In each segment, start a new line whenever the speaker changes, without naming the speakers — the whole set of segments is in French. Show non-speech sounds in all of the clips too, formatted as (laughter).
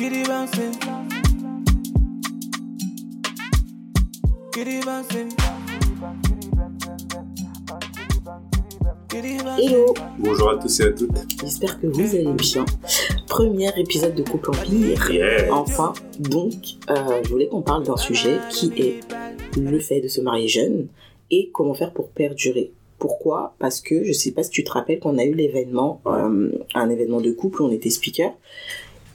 Kitty bouncing. Kitty bouncing. Kitty bouncing.
Hello,
Bonjour à tous et à toutes.
j'espère que vous allez bien. Premier épisode de Couple Empire.
Yeah.
Enfin, donc, euh, je voulais qu'on parle d'un sujet qui est le fait de se marier jeune et comment faire pour perdurer. Pourquoi? Parce que je sais pas si tu te rappelles qu'on a eu l'événement, euh, un événement de couple où on était speaker.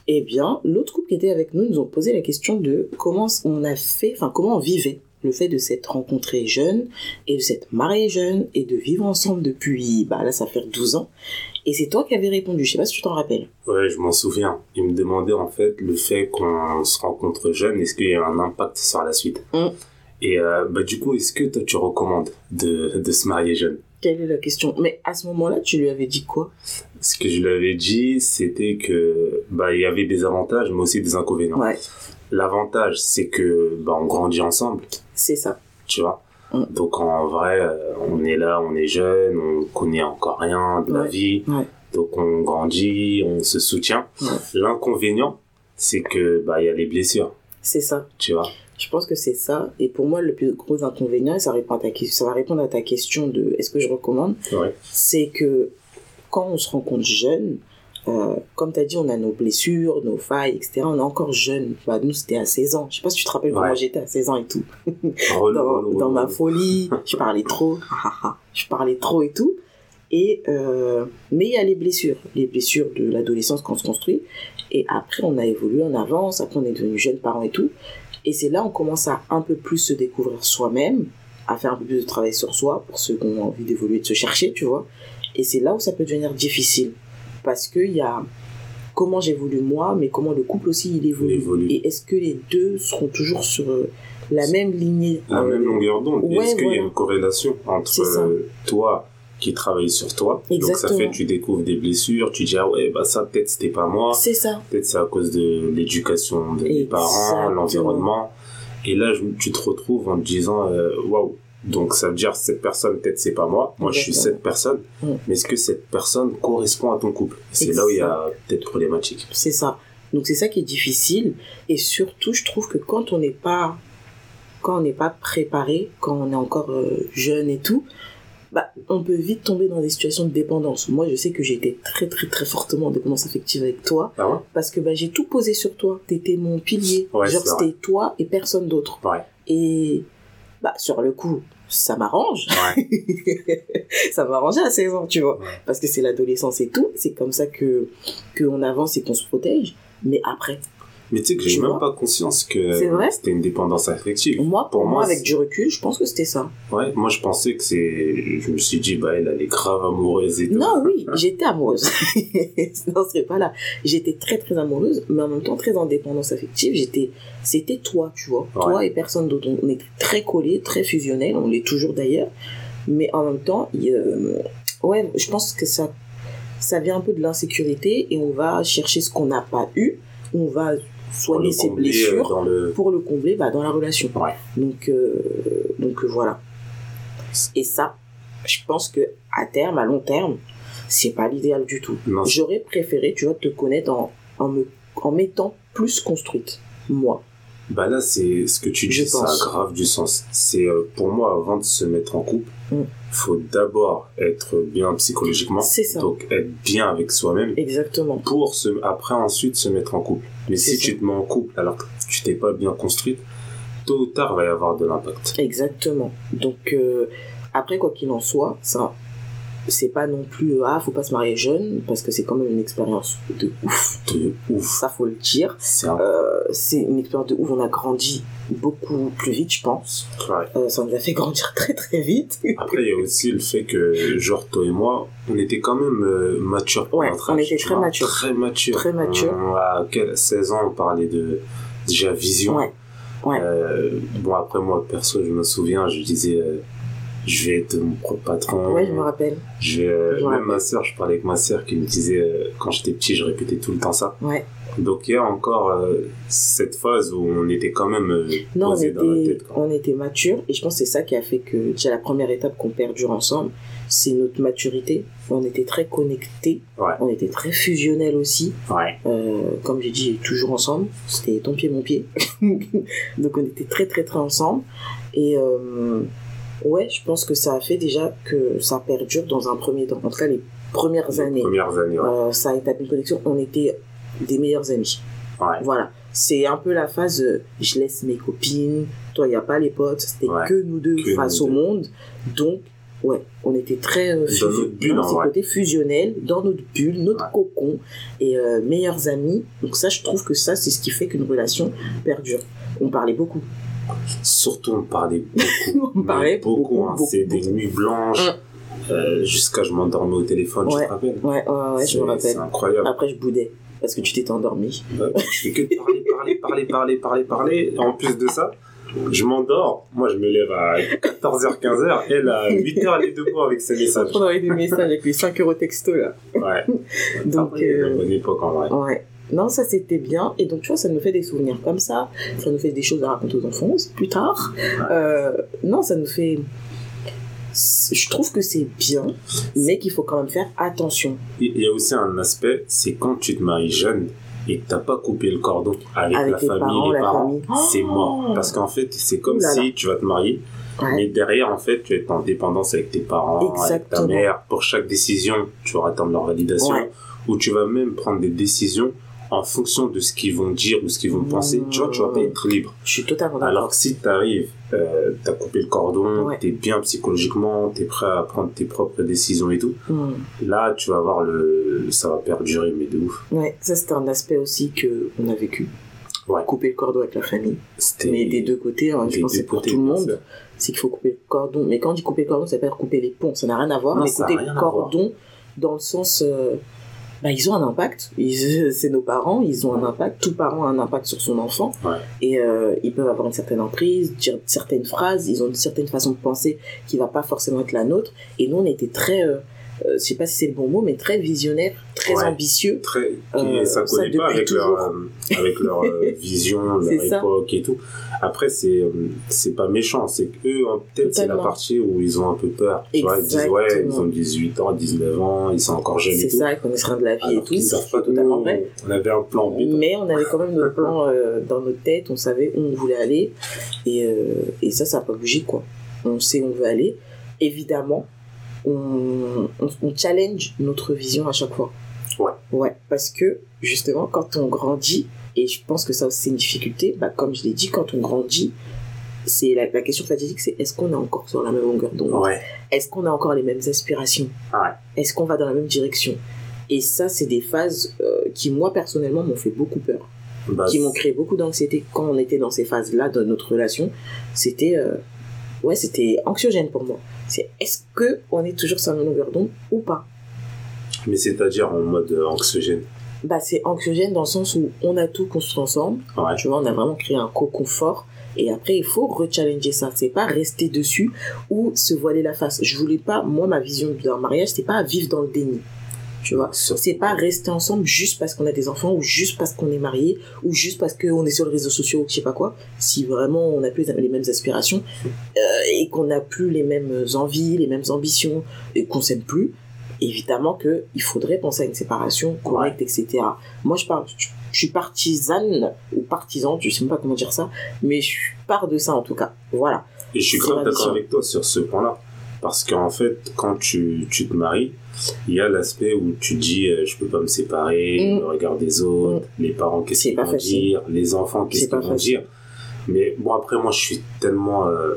Eh bien, l'autre couple qui était avec nous nous ont posé la question de comment on a fait, enfin comment on vivait le fait de s'être rencontré jeune et de s'être marié jeune et de vivre ensemble depuis, bah là ça fait 12 ans. Et c'est toi qui avais répondu, je sais pas si tu t'en rappelles.
Ouais, je m'en souviens. Il me demandait en fait le fait qu'on se rencontre jeune, est-ce qu'il y a un impact sur la suite?
Mm.
Et euh, bah du coup, est-ce que toi tu recommandes de, de se marier jeune
Quelle est la question Mais à ce moment-là, tu lui avais dit quoi?
Ce que je lui avais dit, c'était que bah il y avait des avantages, mais aussi des inconvénients.
Ouais,
L'avantage, c'est que bah on grandit ensemble,
c'est ça.
tu vois?
Mm.
Donc en vrai, euh, on est là, on est jeune, on connaît encore rien de la vie.
Ouais.
Donc on grandit, on se soutient. L'inconvénient, c'est que bah il y a les blessures,
C'est ça.
tu vois?
Je pense que c'est ça. Et pour moi, le plus gros inconvénient, et ça, répond à ta, ça va répondre à ta question de est-ce que je recommande,
Ouais.
c'est que quand on se rencontre jeune, euh, comme tu as dit, on a nos blessures, nos failles, etc. On est encore jeune. Bah, nous, c'était à 16 ans. Je sais pas si tu te rappelles comment
Ouais.
j'étais à 16 ans et tout. (laughs)
Relou,
dans, ma folie, (laughs) je parlais trop, ah, ah, ah. je parlais trop et tout. Et euh, mais il y a les blessures, les blessures de l'adolescence quand on se construit. Et après, on a évolué, on avance. Après, on est devenu jeunes parents et tout. Et c'est là on commence à un peu plus se découvrir soi-même, à faire un peu plus de travail sur soi pour ceux qui ont envie d'évoluer, de se chercher, tu vois. Et c'est là où ça peut devenir difficile parce que il y a comment j'évolue moi, mais comment le couple aussi il évolue.
Il évolue.
Et est-ce que les deux seront toujours sur euh, la même lignée?
La
euh,
même longueur d'onde.
ouais,
Est-ce qu'il y a une corrélation entre euh, toi qui travaille sur toi Donc ça
Exactement.
fait que tu découvres des blessures, tu dis ah ouais bah ça peut-être c'était pas moi,
C'est ça.
peut-être c'est à cause de l'éducation de mes parents,
Exactement.
l'environnement. Et là je- tu te retrouves en te disant euh, waouh. Donc ça veut dire cette personne peut-être c'est pas moi, moi je suis
Exactement.
cette personne,
Mm.
mais est-ce que cette personne correspond à ton couple? C'est là où il y a peut-être problématique.
C'est ça. Donc c'est ça qui est difficile. Et surtout, je trouve que quand on n'est pas, quand on n'est pas préparé, quand on est encore euh, jeune et tout, bah, on peut vite tomber dans des situations de dépendance. Moi, je sais que j'ai été très très très fortement en dépendance affective avec toi
Ah ouais?
Parce que bah, j'ai tout posé sur toi. T'étais mon pilier.
Ouais,
Genre c'était toi et personne d'autre.
Ouais.
Et bah sur le coup, ça m'arrange. (laughs) Ça m'arrangeait à 16 ans, tu vois. Parce que c'est l'adolescence et tout. C'est comme ça que qu'on avance et qu'on se protège. Mais après,
Mais tu sais que j'ai même pas conscience que
C'est
c'était une dépendance affective.
moi, pour,
Pour
moi, avec
c'est-
du recul, je pense que c'était ça.
Ouais, moi je pensais que c'est. Je me suis dit, bah elle, elle est grave amoureuse et tout.
Non, oui, (laughs) j'étais amoureuse. (laughs) non, ce serait pas là. J'étais très, très amoureuse, mais en même temps très en dépendance affective. J'étais, c'était toi, tu vois. Toi et personne d'autre. On était très collés, très fusionnels. On l'est toujours d'ailleurs. Mais en même temps, il, euh, ouais, je pense que ça, ça vient un peu de l'insécurité et on va chercher ce qu'on n'a pas eu. On va soigner ses
combler, euh,
blessures
Dans le...
pour le combler bah, dans la relation.
Ouais.
Donc, euh, donc euh, voilà. Et ça, je pense que à terme, à long terme, c'est pas l'idéal du tout. J'aurais préféré, tu vois, te connaître en, en me en m'étant plus construite, moi.
Bah là, c'est ce que tu dis, ça a grave du sens. C'est euh, pour moi, avant de se mettre en couple,
Mm.
faut d'abord être bien psychologiquement.
C'est ça.
Donc être bien avec soi-même
Exactement.
pour se, après ensuite se mettre en couple. Mais si
ça.
tu te mets en couple alors que tu t'es pas bien construite, tôt ou tard va y avoir de l'impact.
Exactement. Donc euh, après quoi qu'il en soit, ça c'est pas non plus euh, ah faut pas se marier jeune parce que c'est quand même une expérience de ouf.
De ouf.
Ça faut le dire.
C'est un...
Euh, c'est une expérience de ouf. On a grandi beaucoup plus vite, je pense.
ouais.
Euh, ça nous a fait grandir (laughs) très très vite.
Après, il y a aussi le fait que, genre, toi et moi, on était quand même euh, matures pour
Ouais,
notre
on était très
vois.
matures.
Très matures.
Très matures.
On- à quel- 16 ans, on parlait de déjà vision.
Ouais. Ouais.
Bon, après, moi, perso, je me souviens, je disais, je vais être mon propre patron.
Ouais, je me rappelle.
Je euh,
Je
même
rappelle.
ma sœur, je parlais avec ma sœur qui me disait, euh, quand j'étais petit, je répétais tout le temps ça.
Ouais.
Donc, il y a encore euh, cette phase où on était quand même
Non, on
posé dans la
était,
tête.
on était matures et je pense que c'est ça qui a fait que déjà la première étape qu'on perdure ensemble, c'est notre maturité. On était très connectés,
Ouais.
on était très fusionnels aussi.
Ouais.
Comme j'ai dit, toujours ensemble. C'était ton pied, mon pied. (laughs) Donc on était très très très ensemble. Et ouais, je pense que ça a fait déjà que ça perdure dans un premier temps. En tout cas, les premières
Les
années,
premières années, ouais.
euh, ça a établi une connexion. On était des meilleurs amis.
Ouais.
Voilà. C'est un peu la phase euh, je laisse mes copines, toi, il n'y a pas les potes. C'était
Ouais.
que nous deux
Que
face
nous
au
deux.
monde. Donc, ouais, on était très euh,
Dans notre bulle, vrai.
côté fusionnel, dans notre bulle, notre cocon et euh, meilleurs amis. Donc ça, je trouve que ça, c'est ce qui fait qu'une relation perdure. On parlait beaucoup.
Surtout, on parlait (laughs) beaucoup.
On parlait
beaucoup.
beaucoup,
hein.
beaucoup,
C'est des nuits blanches. euh, jusqu'à je m'endormais au téléphone,
Ouais.
te rappelles
Ouais, ouais, ouais, je
C'est-
me
C'est
rappelle.
incroyable.
Après, je boudais parce que tu t'étais endormi.
Ouais, je fais que de parler, parler, parler, parler, parler, parler. En plus de ça, je m'endors. Moi, je me lève à 14h, 15h. Elle, à 8h, elle est debout avec ses messages.
On envoyait des messages avec les 5 euros texto là.
Ouais. (laughs)
Donc, euh,
la bonne époque, en vrai.
Ouais. Non, ça c'était bien. Et donc, tu vois, ça nous fait des souvenirs comme ça. Ça nous fait des choses à raconter aux enfants plus tard. Euh, non, ça nous fait. Je trouve que c'est bien, mais qu'il faut quand même faire attention
Il y a aussi un aspect, c'est quand tu te maries jeune et que t'as pas coupé le cordon avec,
avec
la
les
famille,
parents,
les
la
parents, c'est
Oh
mort. Parce qu'en fait, c'est comme
là.
si tu vas te marier,
Ouais.
mais derrière, en fait, tu être en dépendance avec tes parents, avec ta
Exactement.
mère. Pour chaque décision, tu vas attendre leur validation.
Ouais.
Ou tu vas même prendre des décisions en fonction de ce qu'ils vont dire ou ce qu'ils vont penser. Tu vois, tu vas pas être libre.
Je suis totalement
Alors
d'accord.
que si t'arrives, euh, t'as coupé le cordon,
Ouais.
t'es bien psychologiquement, t'es prêt à prendre tes propres décisions et tout,
Hmm.
là, tu vas voir le, ça va perdurer, mais de ouf.
Ouais, ça c'était un aspect aussi que on a vécu.
Ouais.
Couper le cordon avec la famille. Mais des deux côtés, hein, je pense que c'est pour tout le monde. c'est qu'il faut couper le cordon. Mais quand on dit couper le cordon, ça veut pas dire couper les ponts, ça n'a rien à voir.
Non,
mais couper le cordon dans le sens. euh, bah, ils ont un impact. (laughs) C'est nos parents, ils ont un impact. Tout parent a un impact sur son enfant.
Ouais.
Et euh, ils peuvent avoir une certaine emprise, dire certaines phrases, ils ont une certaine façon de penser qui va pas forcément être la nôtre. Et nous, on était très. Euh, je sais pas si c'est le bon mot, mais très visionnaire, très
Ouais.
ambitieux.
très
Euh,
et ça
ça
collait pas avec leur,
toujours.
euh, avec leur (laughs) euh, vision leur
ça.
époque et tout après c'est euh, c'est pas méchant c'est eux peut-être c'est la partie où ils ont un peu peur tu vois ils disent ouais ils ont 18 ans 19 ans ils sont encore jeunes
C'est ça, ils connaissent rien de la vie et tout.
qu'ils savent pas
totalement vrai.
on avait un plan B
Mais on avait quand même notre (laughs) plan euh, dans notre tête, on savait où on voulait aller. Et, euh, et ça, ça n'a pas bougé, quoi. On sait où on veut aller. Évidemment, on, on, on challenge notre vision à chaque fois.
Ouais.
Ouais, parce que, justement, quand on grandit, et je pense que ça aussi c'est une difficulté, bah, comme je l'ai dit, quand on grandit, c'est la, la question fatidique, c'est est-ce qu'on est encore sur la même longueur d'onde?
Ouais
Est-ce qu'on a encore les mêmes aspirations?
Ouais.
Est-ce qu'on va dans la même direction? Et ça, c'est des phases euh, qui, moi, personnellement, m'ont fait beaucoup peur
bah,
qui m'ont créé beaucoup d'anxiété quand on était dans ces phases-là de notre relation. C'était euh, ouais, c'était anxiogène pour moi. C'est est-ce que on est toujours sur la même longueur d'onde ou pas
mais c'est-à-dire en mode euh, anxiogène
Bah c'est anxiogène dans le sens où on a tout construit ensemble.
ouais
Tu vois, on a vraiment créé un cocon fort. Et après, il faut rechallenger ça. C'est pas rester dessus ou se voiler la face. Je voulais pas, moi, ma vision d'un mariage, c'était pas vivre dans le déni. Tu vois, c'est pas rester ensemble juste parce qu'on a des enfants ou juste parce qu'on est marié ou juste parce qu'on est sur les réseaux sociaux ou je sais pas quoi. Si vraiment on n'a plus les mêmes aspirations euh, et qu'on n'a plus les mêmes envies, les mêmes ambitions et qu'on s'aime plus, évidemment que il faudrait penser à une séparation correcte, etc. Moi, je parle, je, je suis partisane ou partisane, je sais même pas comment dire ça, mais je pars de ça en tout cas. Voilà.
Et je suis grave d'accord avec toi sur ce point-là. Parce qu'en fait, quand tu, tu te maries, il y a l'aspect où tu dis euh, je peux pas me séparer,
Mm.
le regard des autres, les parents qu'est-ce qu'ils vont
facile.
dire, les enfants qu'est-ce qu'ils vont dire. Mais bon, après, moi, je suis tellement, euh,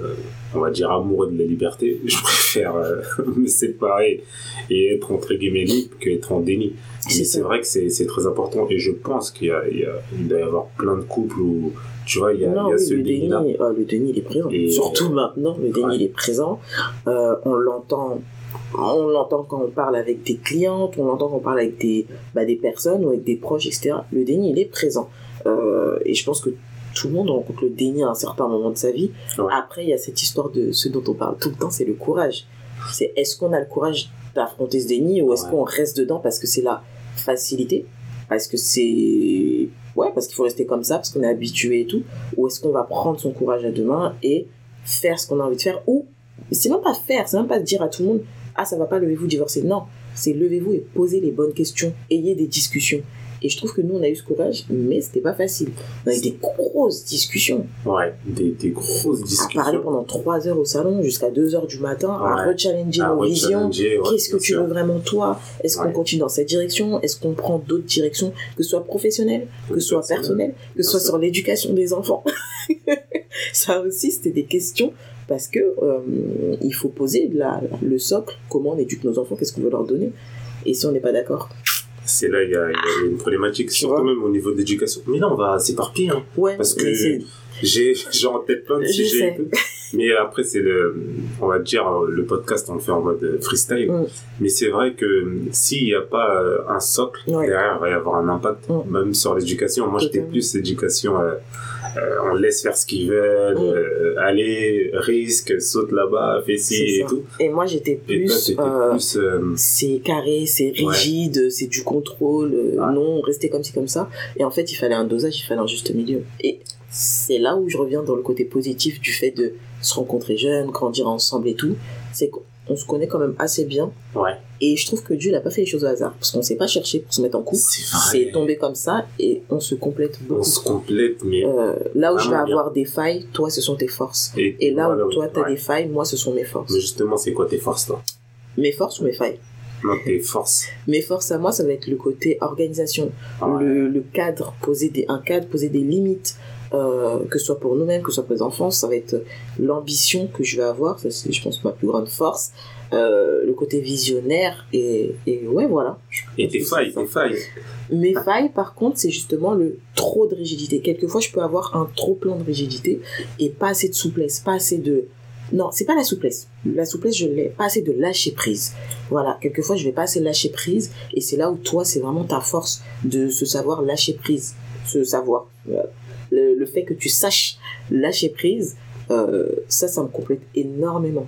on va dire, amoureux de la liberté. (laughs) Je préfère euh, (laughs) me séparer et être entre guillemets libre qu'être en déni. Mais
C'est
vrai que c'est très important. Et je pense qu'il y a, il y a- il doit y avoir plein de couples où, tu vois, il y a,
non,
il y a
oui,
ce
déni, ah, le déni, il est présent.
Et-
Surtout maintenant, le déni,
Ouais.
il est présent. Euh, on l'entend, on l'entend quand on parle avec des clientes, on l'entend quand on parle avec des, bah, des personnes ou avec des proches, etc. Le déni, il est présent. Euh, et je pense que tout le monde rencontre le déni à un certain moment de sa vie.
Ouais.
Après, il y a cette histoire de ce dont on parle tout le temps, c'est le courage. C'est est-ce qu'on a le courage d'affronter ce déni ou est-ce
Ouais.
qu'on reste dedans parce que c'est la facilité? Parce que c'est ouais parce qu'il faut rester comme ça parce qu'on est habitué et tout ou est-ce qu'on va prendre son courage à deux mains et faire ce qu'on a envie de faire ou c'est même pas faire c'est même pas dire à tout le monde ah ça va pas, levez-vous, divorcez. Non, c'est levez-vous et posez les bonnes questions, ayez des discussions. Et je trouve que nous, on a eu ce courage, mais c'était pas facile. On a eu des grosses discussions.
Ouais, des, des grosses
À
discussions.
parler pendant 3 heures au salon, jusqu'à 2 heures du matin, à
Ouais.
rechallenger
À
nos visions.
rechallenger, ouais,
Qu'est-ce que tu
sûr.
veux vraiment toi? Est-ce qu'on continue dans cette direction? Est-ce qu'on prend d'autres directions? Que ce soit professionnel, que ce soit
Personnel.
personnel, que ce soit sur l'éducation des enfants (laughs) Ça aussi, c'était des questions parce que euh, il faut poser la- le socle, comment on éduque nos enfants, qu'est-ce qu'on veut leur donner? Et si on n'est pas d'accord?
C'est là, il y, a, il y a une problématique, surtout
vois.
même au niveau de l'éducation. Mais là, on va s'éparpiller. Hein,
Ouais,
parce que j'ai j'ai en tête plein de
Je
sujets. Mais après, c'est le, on va dire, le podcast, on le fait en mode freestyle.
Mm.
Mais c'est vrai que s'il n'y a pas euh, un socle,
Ouais.
derrière, il va y avoir un impact,
Mm.
même sur l'éducation. Moi, j'étais plus éducation, euh, euh, on laisse faire ce qu'ils veulent,
Mm.
euh, allez, risque, saute là-bas, fais ci et tout.
Et moi, j'étais plus. euh,
euh,
c'est carré, c'est
Ouais.
rigide, c'est du contrôle, euh, non, rester comme ci, comme ça. Et en fait, il fallait un dosage, il fallait un juste milieu. Et c'est là où je reviens dans le côté positif du fait de se rencontrer jeunes, grandir ensemble et tout. C'est qu'on se connaît quand même assez bien.
ouais,
Et je trouve que Dieu n'a pas fait les choses au hasard. Parce qu'on s'est pas cherché pour se mettre en couple.
c'est
tombé comme ça et on se complète
On
beaucoup.
se complète, mais.
Euh, là où je vais
bien.
avoir des failles, toi, ce sont tes forces.
et,
Et là
voilà,
où toi, tu as
ouais.
des failles, moi, ce sont mes forces.
Mais justement, c'est quoi tes forces, toi?
Mes forces ou mes failles?
Non, tes forces.
Mes forces à moi, ça va être le côté organisation,
Ouais.
le, le cadre, poser des, un cadre, poser des limites, euh, que ce soit pour nous-mêmes, que ce soit pour les enfants, ça va être l'ambition que je vais avoir, c'est je pense ma plus grande force, euh, le côté visionnaire et, et ouais voilà.
Et tes failles, tes failles.
Mes failles par contre c'est justement le trop de rigidité. Quelquefois je peux avoir un trop plein de rigidité et pas assez de souplesse, pas assez de... Non, c'est pas la souplesse. La souplesse, je l'ai. Pas assez de lâcher prise. Voilà. Quelquefois, je vais pas assez lâcher prise. Et c'est là où toi, c'est vraiment ta force de se savoir lâcher prise. Ce savoir. Voilà. Le, le fait que tu saches lâcher prise, euh, ça, ça me complète énormément.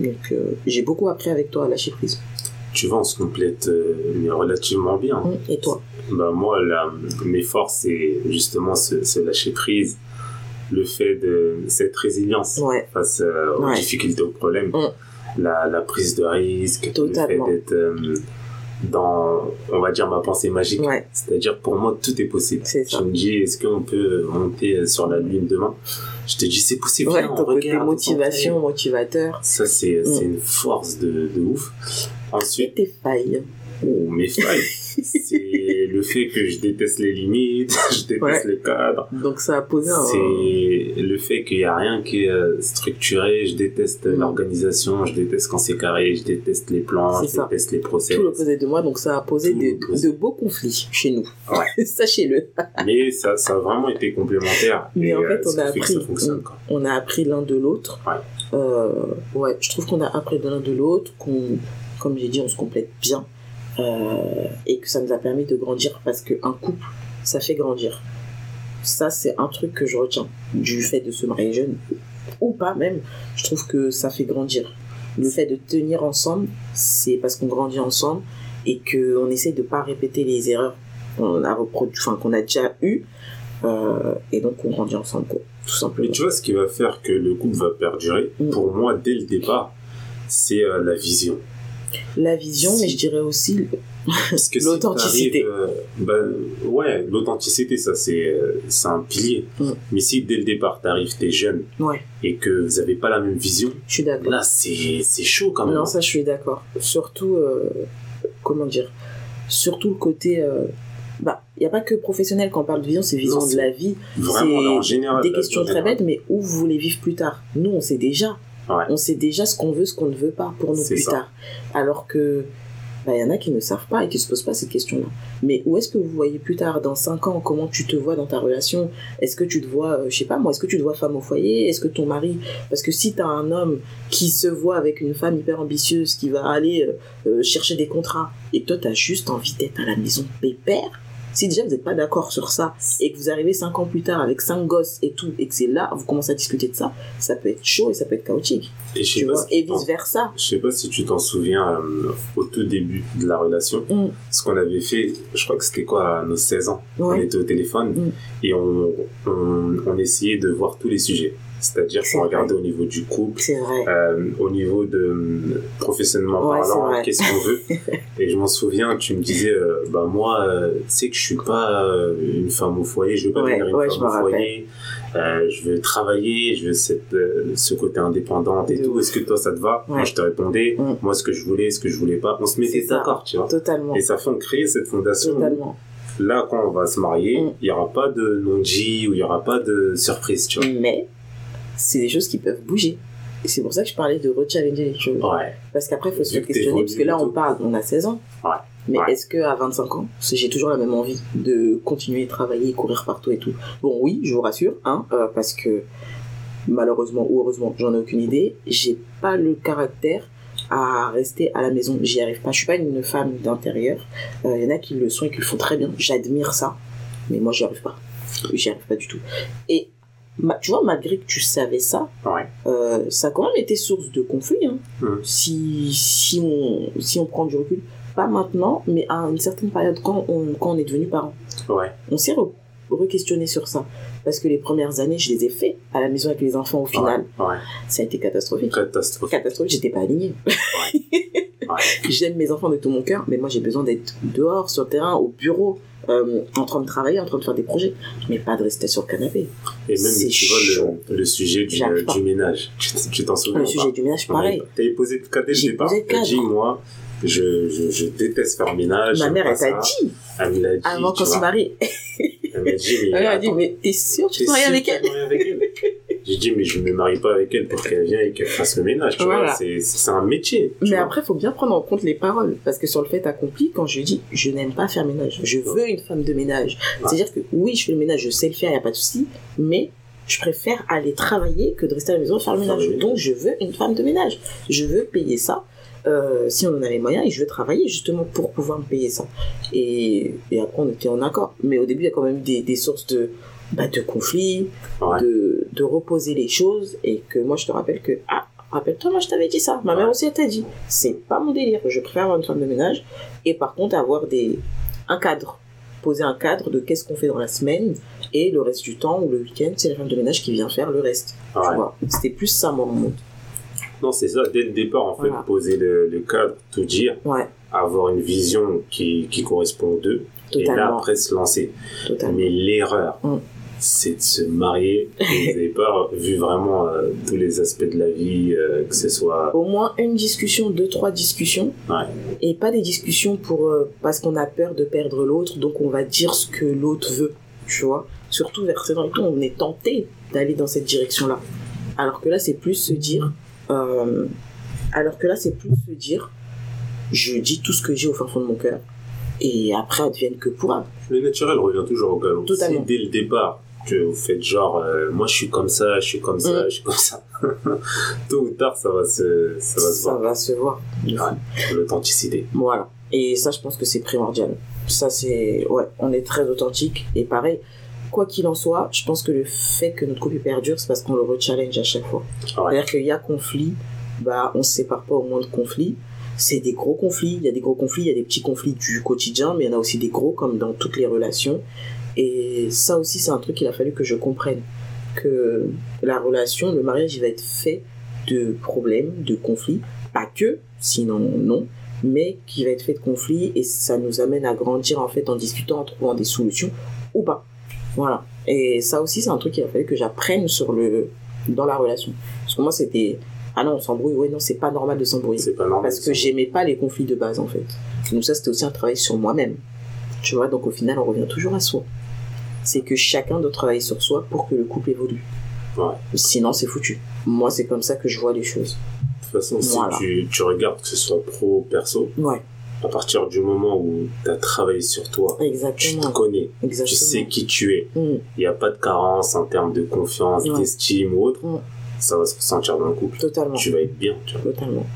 Donc, euh, j'ai beaucoup appris avec toi à lâcher prise.
Tu vois, on se complète euh, mais relativement bien.
Hum, Et toi?
Bah, moi, mes forces, c'est justement ce, ce lâcher prise, le fait de cette résilience
Ouais.
face aux
Ouais.
difficultés, aux problèmes,
Mm.
la, la prise de risque,
Totalement.
le fait d'être dans, on va dire, ma pensée magique.
Ouais.
C'est-à-dire, pour moi, tout est possible.
Ça.
me dis, est-ce qu'on peut monter sur la lune demain? Je te dis, c'est possible.
Ouais, ton côté motivation, motivateur.
Ça, c'est c'est
Mm.
une force de, de ouf.
Et
Ensuite,
tes failles.
oh, mes failles, (laughs) c'est le fait que je déteste les limites, (laughs) je déteste
Ouais.
les cadres.
Donc, ça a posé un...
C'est le fait qu'il n'y a rien qui est euh, structuré. Je déteste
Mm.
l'organisation, je déteste quand c'est carré, je déteste les plans,
C'est
je
ça.
déteste les procès.
tout l'opposé de moi, donc ça a posé
Tout
de, beaux conflits chez nous.
Ouais. (laughs)
Sachez-le.
Mais ça, ça a vraiment été complémentaire.
Mais
Et,
en
euh,
fait, on
ce
a
fait
appris. On a appris l'un de l'autre.
Ouais.
Euh, ouais, je trouve qu'on a appris de l'un de l'autre, qu'on, comme j'ai dit, on se complète bien. Euh, et que ça nous a permis de grandir parce qu'un couple, ça fait grandir. Ça, c'est un truc que je retiens du fait de se marier jeune, ou pas même. Je trouve que ça fait grandir. Le fait de tenir ensemble, c'est parce qu'on grandit ensemble et qu'on essaie de pas répéter les erreurs qu'on a reproduit, enfin, qu'on a déjà eues. Euh, et donc, on grandit ensemble, quoi, tout simplement.
Mais tu vois, ce qui va faire que le couple va perdurer,
Mm.
pour moi, dès le départ, c'est euh, la vision.
La vision, mais
Si.
je dirais aussi
si
L'authenticité.
t'arrives, euh, ben, ouais, l'authenticité, ça, c'est euh, c'est un pilier.
Mm.
Mais si dès le départ, t'arrives, t'es jeune,
Ouais,
et que vous avez pas la même vision,
je suis d'accord.
là, c'est c'est chaud quand même.
Non, ça, je suis d'accord. Surtout, euh, comment dire Surtout le côté. euh, bah, il n'y a pas que professionnel quand on parle de vision, c'est vision
Non,
de la vie.
Vraiment, en général.
Des questions très bêtes, mais où vous voulez vivre plus tard? Nous, on sait déjà.
Ouais.
On sait déjà ce qu'on veut, ce qu'on ne veut pas pour nous plus
ça.
tard. Alors que. bah, Il y en a qui ne savent pas et qui ne se posent pas cette question-là. Mais où est-ce que vous voyez plus tard, dans 5 ans, comment tu te vois dans ta relation? Est-ce que tu te vois, euh, je sais pas moi, est-ce que tu te vois femme au foyer? Est-ce que ton mari. Parce que si tu as un homme qui se voit avec une femme hyper ambitieuse, qui va aller euh, euh, chercher des contrats, et toi, tu as juste envie d'être à la maison pépère, si déjà vous n'êtes pas d'accord sur ça, et que vous arrivez 5 ans plus tard avec 5 gosses et tout, et que c'est là, vous commencez à discuter de ça, ça peut être chaud et ça peut être chaotique.
Et
Tu vois
si
vice versa.
Je sais pas si tu t'en souviens euh, au tout début de la relation,
Mm.
ce qu'on avait fait, je crois que c'était quoi, à nos 16 ans, on était au téléphone
Mm.
et on, on, on essayait de voir tous les sujets. C'est-à-dire
C'est
qu'on regardait au niveau du couple, euh, au niveau de professionnellement
Ouais,
parlant, qu'est-ce qu'on veut. (laughs) Et je m'en souviens, tu me disais, euh, bah moi, euh, tu sais que je suis pas euh, une femme au foyer, je veux pas
Ouais,
devenir une
ouais,
femme au foyer. Euh, je veux travailler, je veux cette, ce côté indépendant et
De
tout. Est-ce que toi ça te va. Moi je te répondais,
Mm.
moi ce que je voulais, ce que je voulais pas. On se mettait d'accord, tu vois.
Totalement.
Et ça fait on crée cette fondation.
Totalement.
Là, quand on va se marier,
Mm.
il y aura pas de non-dit ou il y aura pas de surprise, tu vois.
Mais c'est des choses qui peuvent bouger. Et c'est pour ça que je parlais de rechallenger les choses.
Ouais.
Parce qu'après, il faut se
que
questionner, parce que là, on parle, on a 16 ans.
Ouais.
Mais
Ouais.
est-ce qu'à 25 ans, que j'ai toujours la même envie de continuer à travailler, courir partout et tout? Bon, oui, je vous rassure, hein, euh, parce que malheureusement ou heureusement, j'en ai aucune idée, j'ai pas le caractère à rester à la maison, j'y arrive pas. Je suis pas une femme d'intérieur. Euh, Il y en a qui le sont et qui le font très bien, j'admire ça, mais moi, j'y arrive pas. J'y arrive pas du tout. Et tu vois, malgré que tu savais ça,
Ouais.
euh, ça a quand même été source de conflit. Hein.
Mhm.
Si, si, on, si on prend du recul, pas maintenant, mais à une certaine période, quand on, quand on est devenu parent,
Ouais.
on s'est re- re-questionné sur ça. Parce que les premières années, je les ai fait à la maison avec les enfants au final.
Ouais.
Ça a été catastrophique.
Catastrophe.
Catastrophique, j'étais pas alignée. (laughs) J'aime mes enfants de tout mon cœur, mais moi j'ai besoin d'être dehors, sur le terrain, au bureau, euh, en train de travailler, en train de faire des projets, mais pas de rester sur le canapé.
Et même, tu vois,
chaud.
le, le sujet du,
pas.
du ménage. Tu t'en souviens
Le
ou
sujet
pas
du ménage, pareil.
T'avais posé le cadre dès le
J'ai
départ. T'as dit, moi, je, je, je déteste faire le ménage.
Ma mère,
pas
elle t'a dit,
Elle l'a dit.
avant qu'on se
vois.
marie,
Elle m'a dit, mais.
Ma mère a dit, mais t'es sûr tu te maries avec elle?
J'ai dit, mais je ne me marie pas avec elle pour qu'elle vienne et qu'elle fasse le ménage. Tu
Voilà.
vois, c'est, c'est un métier.
Mais
vois.
après, il faut bien prendre en compte les paroles. Parce que sur le fait accompli, quand je dis je n'aime pas faire ménage, je veux une femme de ménage.
Ouais.
C'est-à-dire que oui, je fais le ménage, je sais le faire, il n'y a pas de souci, mais je préfère aller travailler que de rester à la maison et faire le ménage.
le ménage.
Donc, je veux une femme de ménage. Je veux payer ça. euh, si on en a les moyens et je veux travailler justement pour pouvoir me payer ça et, et après on était en accord mais au début il y a quand même des, des sources de bah, de conflits
Ouais.
de, de reposer les choses et que moi je te rappelle que ah rappelle-toi moi je t'avais dit ça ma mère aussi elle t'a dit c'est pas mon délire je préfère avoir une femme de ménage et par contre avoir des un cadre poser un cadre de qu'est-ce qu'on fait dans la semaine et le reste du temps ou le week-end c'est la femme de ménage qui vient faire le reste tu vois c'était plus ça moi mon monde
Non, c'est ça. Dès le départ, en fait,
Voilà.
poser le, le cadre, tout dire,
ouais
avoir une vision qui, qui correspond aux deux. Et là,
totalement
après, se lancer.
totalement
Mais l'erreur,
Mm.
C'est de se marier. Et Vous (laughs) n'avez pas vu vraiment euh, tous les aspects de la vie, euh, que ce soit.
au moins une discussion, deux, trois discussions.
Ouais.
Et pas des discussions pour, euh, parce qu'on a peur de perdre l'autre, donc on va dire ce que l'autre veut, tu vois. Surtout vers ces temps, on est tenté d'aller dans cette direction-là. Alors que là, c'est plus se dire, euh, alors que là, c'est plus se dire, je dis tout ce que j'ai au fin fond de mon cœur, et après, advienne que pourra.
Le naturel revient toujours au galop.
Totalement.
Si dès le départ, que vous faites genre, euh, moi je suis comme ça, je suis comme ça,
Mm.
je suis comme ça. (laughs) Tôt ou tard, ça va se, ça va se
Ça
voir.
va se voir.
Ouais. L'authenticité.
Voilà. Et ça, je pense que c'est primordial. Ça, c'est. Ouais, on est très authentique. Et pareil, quoi qu'il en soit, je pense que le fait que notre couple perdure, c'est parce qu'on le re-challenge à chaque fois.
Ouais.
C'est-à-dire qu'il y a conflit, bah, on se sépare pas au moins de conflit. C'est des gros conflits. Il y a des gros conflits, il y a des petits conflits du quotidien, mais il y en a aussi des gros, comme dans toutes les relations. Et ça aussi, c'est un truc qu'il a fallu que je comprenne. Que la relation, le mariage, il va être fait de problèmes, de conflits. Pas que, sinon non mais qui va être fait de conflits et ça nous amène à grandir en fait en discutant, en trouvant des solutions ou pas. Voilà. Et ça aussi, c'est un truc qu'il a fallu que j'apprenne sur le dans la relation. Parce que moi, c'était ah non, on s'embrouille. Ouais, non, c'est pas normal de s'embrouiller.
C'est pas normal.
Parce que j'aimais pas les conflits de base en fait. Donc ça, c'était aussi un travail sur moi-même. Tu vois, donc au final, on revient toujours à soi. C'est que chacun doit travailler sur soi pour que le couple évolue.
Ouais.
Sinon, c'est foutu. Moi, c'est comme ça que je vois les choses.
De toute façon,
Voilà.
si tu, tu regardes que ce soit pro ou perso,
Ouais,
à partir du moment où tu as travaillé sur toi, tu te connais,
Exactement.
tu sais qui tu es,
Mm.
il n'y a pas de carence en termes de confiance,
Ouais.
d'estime ou autre,
Mm.
ça va se ressentir dans le couple.
Totalement.
Tu vas être bien, tu vois.
Totalement.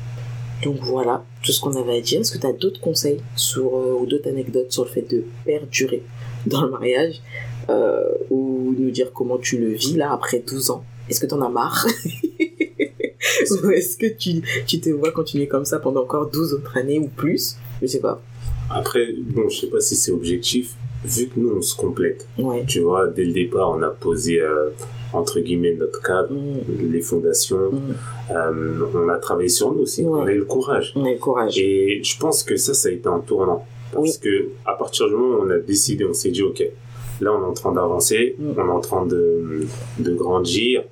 Donc voilà, tout ce qu'on avait à dire. Est-ce que tu as d'autres conseils sur, euh, ou d'autres anecdotes sur le fait de perdurer dans le mariage? Euh, Ou nous dire comment tu le vis là après 12 ans Est-ce que tu en as marre (laughs) Ou est-ce que tu, tu te vois continuer comme ça pendant encore 12 autres années ou plus? Je sais pas.
Après, bon, je sais pas si c'est objectif, vu que nous, on se complète,
Ouais.
tu vois, dès le départ, on a posé, euh, entre guillemets, notre cadre,
Mm.
les fondations,
Mm.
euh, on a travaillé sur nous aussi,
Ouais.
on a eu le courage.
On a le courage.
Et je pense que ça, ça a été un tournant. Parce
Oui.
que à partir du moment où on a décidé, on s'est dit, OK, là, on est en train d'avancer,
Mm.
on est en train de, de grandir.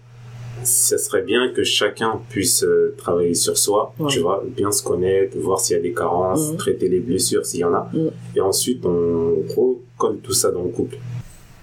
Ça serait bien que chacun puisse euh, travailler sur soi,
Ouais.
tu vois, bien se connaître, voir s'il y a des carences,
Mm.
traiter les blessures s'il y en a.
Mm.
Et ensuite, on recolle tout ça dans le couple.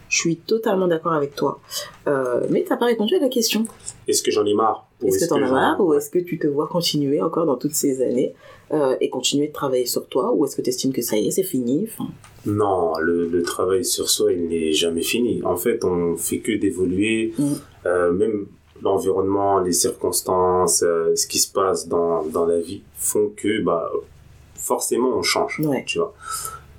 Je suis totalement d'accord avec toi. Euh, mais t'as pas répondu à la question.
Est-ce que j'en ai marre?
Est-ce que t'en as
j'en-
marre ou est-ce que tu te vois continuer encore dans toutes ces années euh, et continuer de travailler sur toi ou est-ce que tu estimes que ça y est, c'est fini Enfin,
Non, le, le travail sur soi, il n'est jamais fini. En fait, on fait que d'évoluer,
Mm.
Euh, même l'environnement, les circonstances, euh, ce qui se passe dans, dans la vie font que bah, forcément on change.
Ouais.
Tu vois.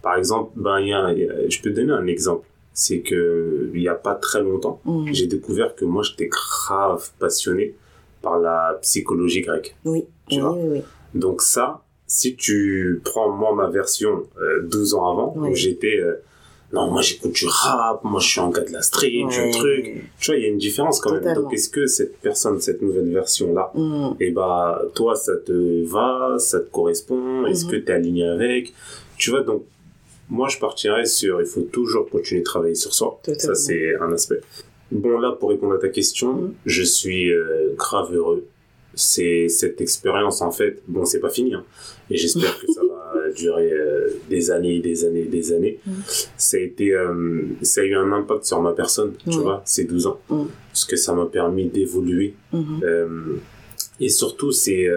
Par exemple, ben, y a- y a- je peux donner un exemple. C'est que il n'y a pas très longtemps,
mm.
j'ai découvert que moi j'étais grave passionné par la psychologie grecque.
Oui,
Tu
oui,
vois.
oui, oui.
Donc ça, si tu prends moi ma version euh, 12 ans avant, où j'étais... euh, non, moi j'écoute du rap, moi je suis un gars de la street,
Ouais.
truc. Tu vois, il y a une différence quand même. Donc est-ce que cette personne, cette nouvelle version-là,
Mm.
et bah toi ça te va, ça te correspond, est-ce
Mhm.
que tu es aligné avec? Tu vois, donc moi je partirais sur, il faut toujours continuer de travailler sur soi.
Totalement.
Ça c'est un aspect. Bon là, pour répondre à ta question,
Mhm.
je suis euh, grave heureux. C'est cette expérience en fait, bon c'est pas fini, hein, et j'espère que ça (laughs) va durer euh, des années, des années, des années.
Mhm.
Ça a été, euh, ça a eu un impact sur ma personne, tu vois, ces 12 ans,
Mhm.
parce que ça m'a permis d'évoluer.
Mhm.
Euh, et surtout, c'est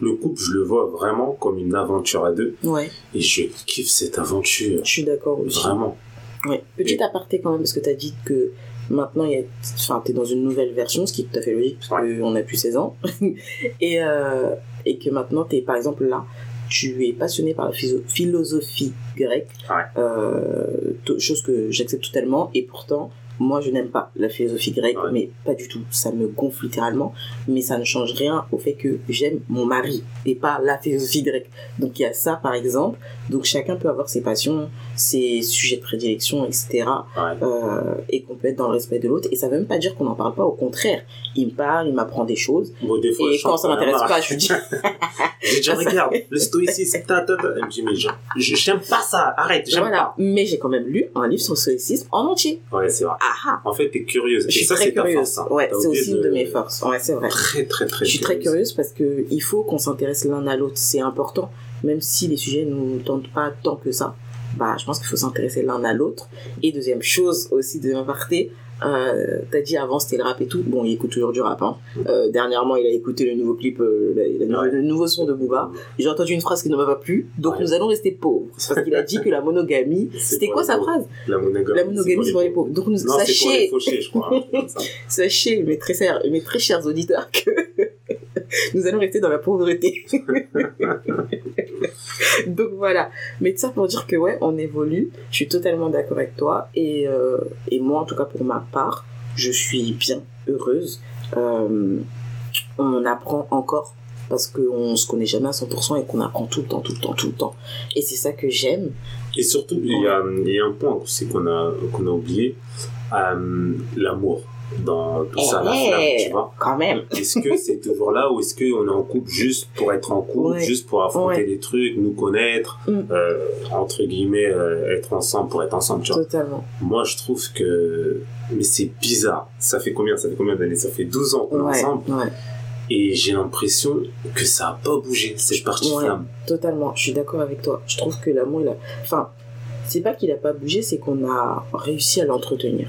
le couple, je le vois vraiment comme une aventure à deux,
Ouais,
et je kiffe cette aventure,
je suis d'accord aussi.
vraiment.
Ouais. Petit
Et-
aparté quand même, parce que tu as dit que maintenant, il y a... enfin, tu es dans une nouvelle version, ce qui est tout à fait logique, parce qu'on a plus 16 ans. (laughs) et, euh, et que maintenant, tu es par exemple là, tu es passionné par la philosophie grecque,
Ouais.
euh, chose que j'accepte totalement, et pourtant, moi je n'aime pas la philosophie grecque,
Ouais.
mais pas du tout. Ça me gonfle littéralement, mais ça ne change rien au fait que j'aime mon mari et pas la philosophie grecque. Donc il y a ça par exemple. Donc chacun peut avoir ses passions, ses sujets de prédilection, etc.
Ouais.
Euh, et qu'on peut être dans le respect de l'autre. Et ça veut même pas dire qu'on n'en parle pas, au contraire. Il me parle, il m'apprend des choses.
Bon, des fois,
Et
je
quand ça m'intéresse pas, je lui dis (laughs)
J'ai dit, regarde, le stoïcisme, ta, ta, ta. Elle me dit, mais je, je- j'aime pas ça, arrête, j'aime
voilà. Mais j'ai quand même lu un livre sur le stoïcisme en entier.
Ouais, c'est vrai.
Ah ah
En fait, t'es curieuse.
Je
et
suis
ça,
très curieuse.
force. hein.
Ouais, c'est aussi une de mes forces. Ouais, c'est vrai.
Très, très, très
Je suis très curieuse parce que il faut qu'on s'intéresse l'un à l'autre. C'est important, même si les sujets nous tentent pas tant que ça. Bah, je pense qu'il faut s'intéresser l'un à l'autre. Et deuxième chose aussi de ma partie, euh, t'as dit avant c'était le rap et tout. Bon, il écoute toujours du rap. Hein. Euh, dernièrement, il a écouté le nouveau clip, euh, le, le-
Ouais.
le nouveau son de Booba. J'ai entendu une phrase qui ne m'a pas plu, donc
Ouais.
nous allons rester pauvres. Parce qu'il a dit que la monogamie, (laughs) c'était quoi sa phrase
La monogamie.
La monogamie, c'est pour les pauvres. Donc nous,
Non, c'est pour les
sachez,
fauchés, je crois. (laughs)
sachez, mes très, chers, mes très chers auditeurs, que (laughs) nous allons rester dans la pauvreté. (laughs) Donc voilà. Mais tout ça pour dire que ouais, on évolue. Je suis totalement d'accord avec toi. Et, euh, et moi, en tout cas pour ma part, je suis bien heureuse. Euh, on apprend encore parce qu'on se connaît jamais à 100% et qu'on apprend tout le temps, tout le temps, tout le temps. Et c'est ça que j'aime.
Et surtout, il y a, un point c'est qu'on a, qu'on a oublié, euh, l'amour dans tout ça, la
Eh,
flamme, tu vois.
Quand même.
Est-ce que c'est toujours là ou est-ce qu'on est en couple juste pour être en couple,
Ouais.
juste pour affronter
Ouais.
des trucs, nous connaître,
Mm.
euh, entre guillemets, euh, être ensemble pour être ensemble, tu vois.
Totalement.
Moi, je trouve que... Mais c'est bizarre. Ça fait combien Ça fait combien d'années? Ça fait 12 ans qu'on est
Ouais,
ensemble.
ouais.
Et j'ai l'impression que ça a pas bougé, cette partie
Ouais.
flamme.
Totalement, je suis d'accord avec toi. Je trouve que l'amour, il a... Enfin, c'est pas qu'il a pas bougé, c'est qu'on a réussi à l'entretenir.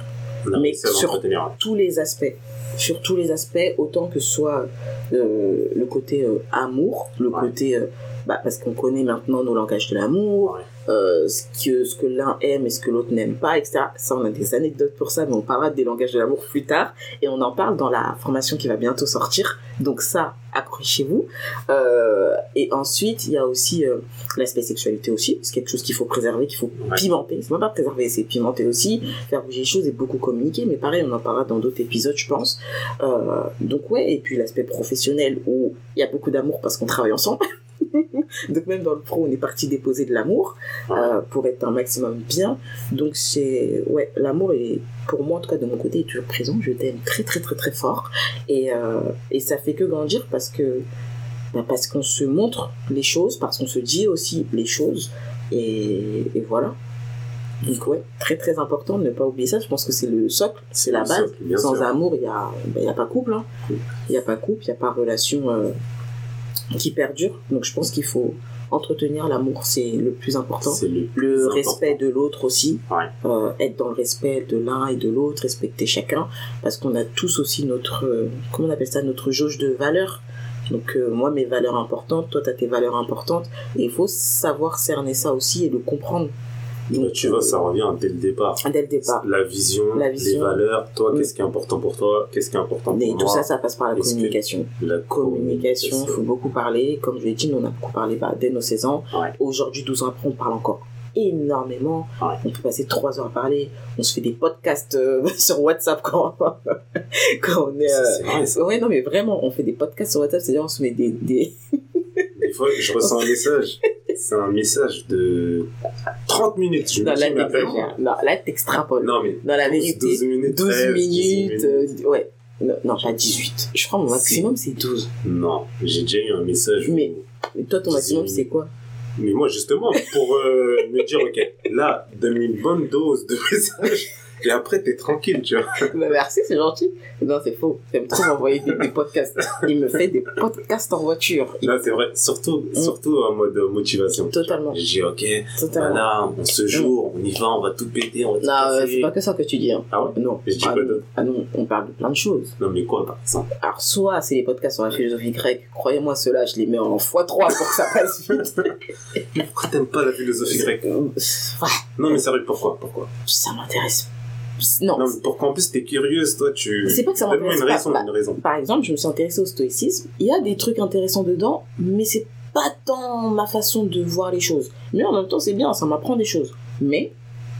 Mais sur-. Tous les aspects. Sur tous les aspects, autant que ce soit euh, le côté euh, amour, le
Ouais.
côté... euh, bah, parce qu'on connaît maintenant nos langages de l'amour, euh, ce que, ce que l'un aime et ce que l'autre n'aime pas, etc. Ça, on a des anecdotes pour ça, mais on parlera des langages de l'amour plus tard. Et on en parle dans la formation qui va bientôt sortir. Donc ça, accrochez-vous. Euh, et ensuite, il y a aussi euh, l'aspect sexualité aussi. C'est quelque chose qu'il faut préserver, qu'il faut pimenter. C'est même pas préserver, c'est pimenter aussi. Faire bouger les choses et beaucoup communiquer. Mais pareil, on en parlera dans d'autres épisodes, je pense. Donc ouais, et puis l'aspect professionnel où il y a beaucoup d'amour parce qu'on travaille ensemble. (laughs) (laughs) Donc même dans le pro, on est parti déposer de l'amour euh, pour être un maximum bien. Donc c'est ouais, l'amour est pour moi en tout cas de mon côté est toujours présent. Je t'aime très très très très fort et euh, et ça fait que grandir parce que bah, parce qu'on se montre les choses, parce qu'on se dit aussi les choses et, et voilà. Donc ouais, très très important de ne pas oublier ça. Je pense que c'est le socle, c'est la base.
socle,
Sans
sûr.
amour, il y a, ben, il y a pas couple. hein. Il n'y a pas couple, il n'y a pas relation euh, qui perdure. Donc je pense qu'il faut entretenir l'amour, c'est le plus important.
Le,
respect de l'autre aussi,
Ouais.
Euh, être dans le respect de l'un et de l'autre, respecter chacun, parce qu'on a tous aussi notre, euh, comment on appelle ça, notre jauge de valeurs. Donc euh, moi mes valeurs importantes, toi tu as tes valeurs importantes, et il faut savoir cerner ça aussi et le comprendre.
Tu vois, ça revient dès le départ.
dès le départ.
La vision,
La
les valeurs, toi,
Mm.
qu'est-ce qui est important pour toi, qu'est-ce qui est important pour
Et
moi?
tout ça, ça passe par la communication.
La
communication, il faut beaucoup parler. Comme je l'ai dit, nous on a beaucoup parlé bah, dès nos 16 ans.
Ouais.
Aujourd'hui, 12 ans après, on parle encore énormément.
Ouais.
On peut passer 3 heures à parler. On se fait des podcasts euh, (laughs) sur WhatsApp quand, (laughs) quand on est... Euh,
ça.
Ouais, non, mais vraiment, on fait des podcasts sur WhatsApp, c'est-à-dire on se met des... des...
Des fois, je reçois un message. (laughs) C'est un message de 30 minutes. Je me
Non, là, t'exagères. Non, là, t'extrapoles.
Non, mais
Dans la
12,
vérité,
12 minutes.
12
13, 18
minutes, euh, ouais. Non, non, pas 18. Je crois mon maximum, c'est 12.
Non, j'ai déjà eu un message.
Mais- Mais toi, ton
18
maximum, c'est quoi?
Mais moi, justement, pour euh, me dire, ok, là, donne une bonne dose de (laughs) messages, et après, t'es tranquille, tu vois. (laughs)
Bah, merci, c'est gentil. Non, c'est faux. J'aime trop m'envoyer des, des podcasts. Il me fait des podcasts en voiture. Il-
Là, c'est vrai, surtout,
Mm.
surtout en mode motivation.
Totalement.
Je dis, ok,
Totalement.
voilà, on se joue, on y va, on va tout péter, on va tout
Non, c'est pas que ça que tu dis. Hein.
Ah ouais?
Non.
Je dis
ah,
quoi
non. ah non, on parle de plein de choses.
Non, mais quoi, par exemple?
Alors, soit c'est les podcasts sur la philosophie grecque. Croyez-moi, ceux-là, je les mets en x3 pour que ça passe vite. (laughs)
Pourquoi t'aimes pas la philosophie grecque?
Euh,
Non, mais sérieux, pourquoi? Pourquoi?
Ça m'intéresse. Non.
Non, mais pourquoi en plus t'es curieuse, toi, tu.
C'est pas que ça m'intéresse
une
pas.
raison,
Bah,
une raison.
Par exemple, je me suis intéressée au stoïcisme. Il y a des trucs intéressants dedans, mais c'est pas tant ma façon de voir les choses. Mais en même temps, c'est bien, ça m'apprend des choses. Mais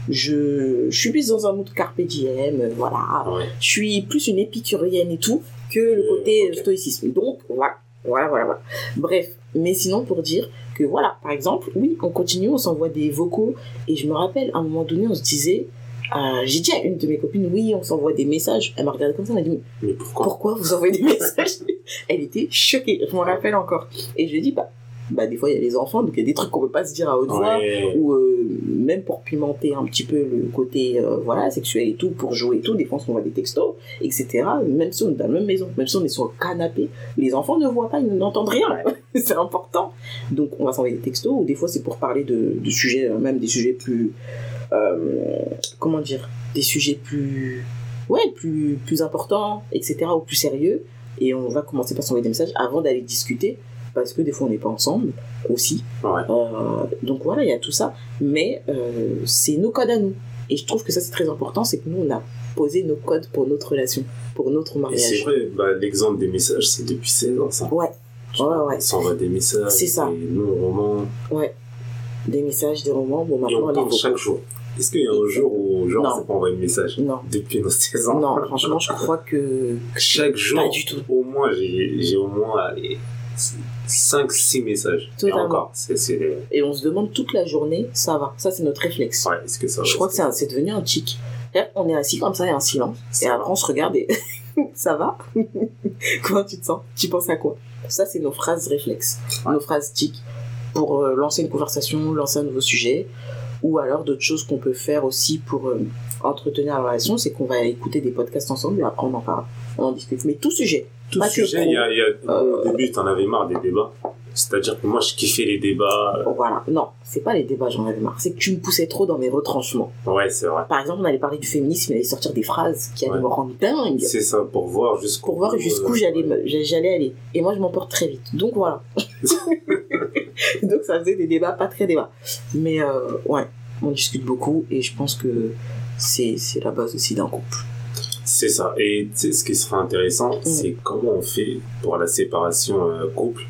je, je suis plus dans un mood carpe diem, euh, voilà.
Ouais.
Je suis plus une épicurienne et tout que le
Euh,
côté
ok.
stoïcisme. Donc, voilà. Voilà, voilà, voilà. Bref. Mais sinon, pour dire que voilà, par exemple, oui, on continue, on s'envoie des vocaux. Et je me rappelle, à un moment donné, on se disait, euh, j'ai dit à une de mes copines, oui, on s'envoie des messages. Elle m'a regardé comme ça, elle m'a dit,
Mais pourquoi
pourquoi vous envoyez des (laughs) messages? Elle était choquée, je m'en rappelle encore. Et je lui ai dit, bah, bah, des fois, il y a les enfants, donc il y a des trucs qu'on peut pas se dire à haute voix,
Ouais.
ou euh, même pour pimenter un petit peu le côté euh, voilà, sexuel et tout, pour jouer et tout, des fois, on s'envoie des textos, etc. Même si on est dans la même maison, même si on est sur le canapé, les enfants ne voient pas, ils n'entendent rien. (laughs) c'est important. Donc, on va s'envoyer des textos, ou des fois, c'est pour parler de, de sujets, même des sujets plus. Euh, comment dire Des sujets plus. Ouais, plus, plus importants, etc., ou plus sérieux. Et on va commencer par s'envoyer des messages avant d'aller discuter, parce que des fois, on n'est pas ensemble aussi.
Ouais.
Euh, donc voilà, il y a tout ça. Mais euh, c'est nos codes à nous. Et je trouve que ça, c'est très important, c'est que nous, on a posé nos codes pour notre relation, pour notre
Et c'est
mariage.
vrai, bah, l'exemple des messages, c'est depuis 16 ans, ça.
Ouais, ouais, ouais.
On s'envoie des messages,
C'est ça.
des non-romans,
Ouais. Des messages, des romans, bon,
et
maintenant,
on
les
parle chaque jour. Est-ce qu'il y a un jour où, genre, on s'est pas envoyé de message
Non.
Depuis nos 16 ans.
Non, franchement, je crois que.
Chaque jour,
Pas du tout.
au moins, j'ai j'ai au moins allez, 5-6 messages. Et encore, c'est. c'est-
Et on se demande toute la journée, ça va. Ça, c'est notre réflexe.
Ouais, est-ce que ça va
Je crois que c'est c'est devenu un tic. Qu'on est assis comme ça, il y a un silence.
Ça
Et
va.
après, on se regarde et. (laughs) ça va? (laughs) Comment tu te sens? Tu penses à quoi? Ça, c'est nos phrases réflexes.
Ouais.
Nos phrases tic. Pour euh, lancer une conversation, lancer un nouveau sujet. Ou alors d'autres choses qu'on peut faire aussi pour euh, entretenir la relation, c'est qu'on va écouter des podcasts ensemble et après on en parle. On en discute. Mais tout sujet.
Tout
Pas
sujet,
pro.
il y a, il y a-
Euh,
au début, t'en avais marre des débats. C'est-à-dire que moi, je kiffais les débats.
Bon, voilà. Non, c'est pas les débats, j'en avais marre. C'est que tu me poussais trop dans mes retranchements.
Ouais, c'est vrai.
Par exemple, on allait parler du féminisme, il allait sortir des phrases qui allaient
Ouais.
me rendre dingue.
C'est ça, pour voir jusqu'où.
pour voir jusqu'où
euh,
j'allais j'allais aller et moi je m'emporte très vite donc voilà (laughs) donc ça faisait des débats pas très débats mais euh, ouais on discute beaucoup et je pense que c'est c'est la base aussi d'un couple
C'est ça. Et tu sais, ce qui sera intéressant,
Mm.
c'est comment on fait pour la séparation euh, couple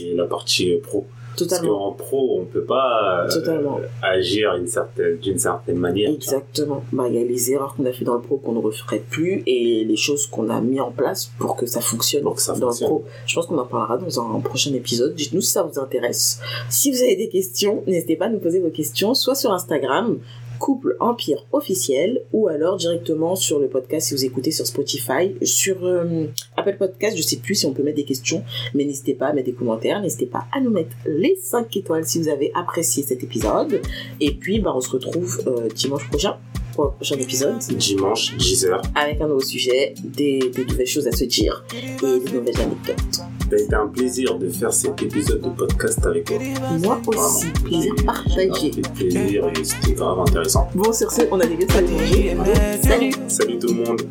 et la partie euh, pro.
Totalement.
Parce qu'en pro, on peut pas euh, agir d'une certaine, d'une certaine manière.
Exactement. Bah, il y a les erreurs qu'on a fait dans le pro qu'on ne referait plus et les choses qu'on a mis en place pour que ça fonctionne
Pour que ça
dans
fonctionne.
le pro. Je pense qu'on en parlera dans un prochain épisode. Dites-nous si ça vous intéresse. Si vous avez des questions, n'hésitez pas à nous poser vos questions, soit sur Instagram, couple empire officiel, ou alors directement sur le podcast si vous écoutez sur Spotify, sur euh, Apple Podcast, je sais plus si on peut mettre des questions, mais n'hésitez pas à mettre des commentaires, n'hésitez pas à nous mettre les 5 étoiles si vous avez apprécié cet épisode. Et puis, bah, on se retrouve euh, dimanche prochain pour le prochain épisode
Dimanche, 10h.
avec un nouveau sujet, des, des nouvelles choses à se dire et des nouvelles anecdotes.
Ça a été un plaisir de faire cet épisode de podcast avec toi.
Moi aussi, plaisir partagé.
Plaisir et c'était grave intéressant.
Bon, sur ce, on a des gars à manger. Salut
Salut tout le monde.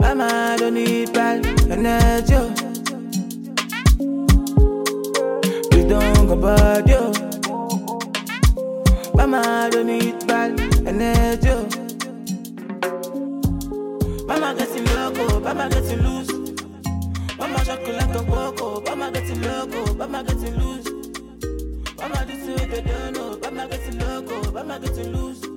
Mama, I don't need bad energy. Oh. You don't go bad, yo. Mama, don't need bad energy. Oh. Mama getting loco, mama getting loose. Mama chocolate and cocoa, mama getting loco, mama getting loose. Mama this way they don't know, mama getting loco, mama getting loose.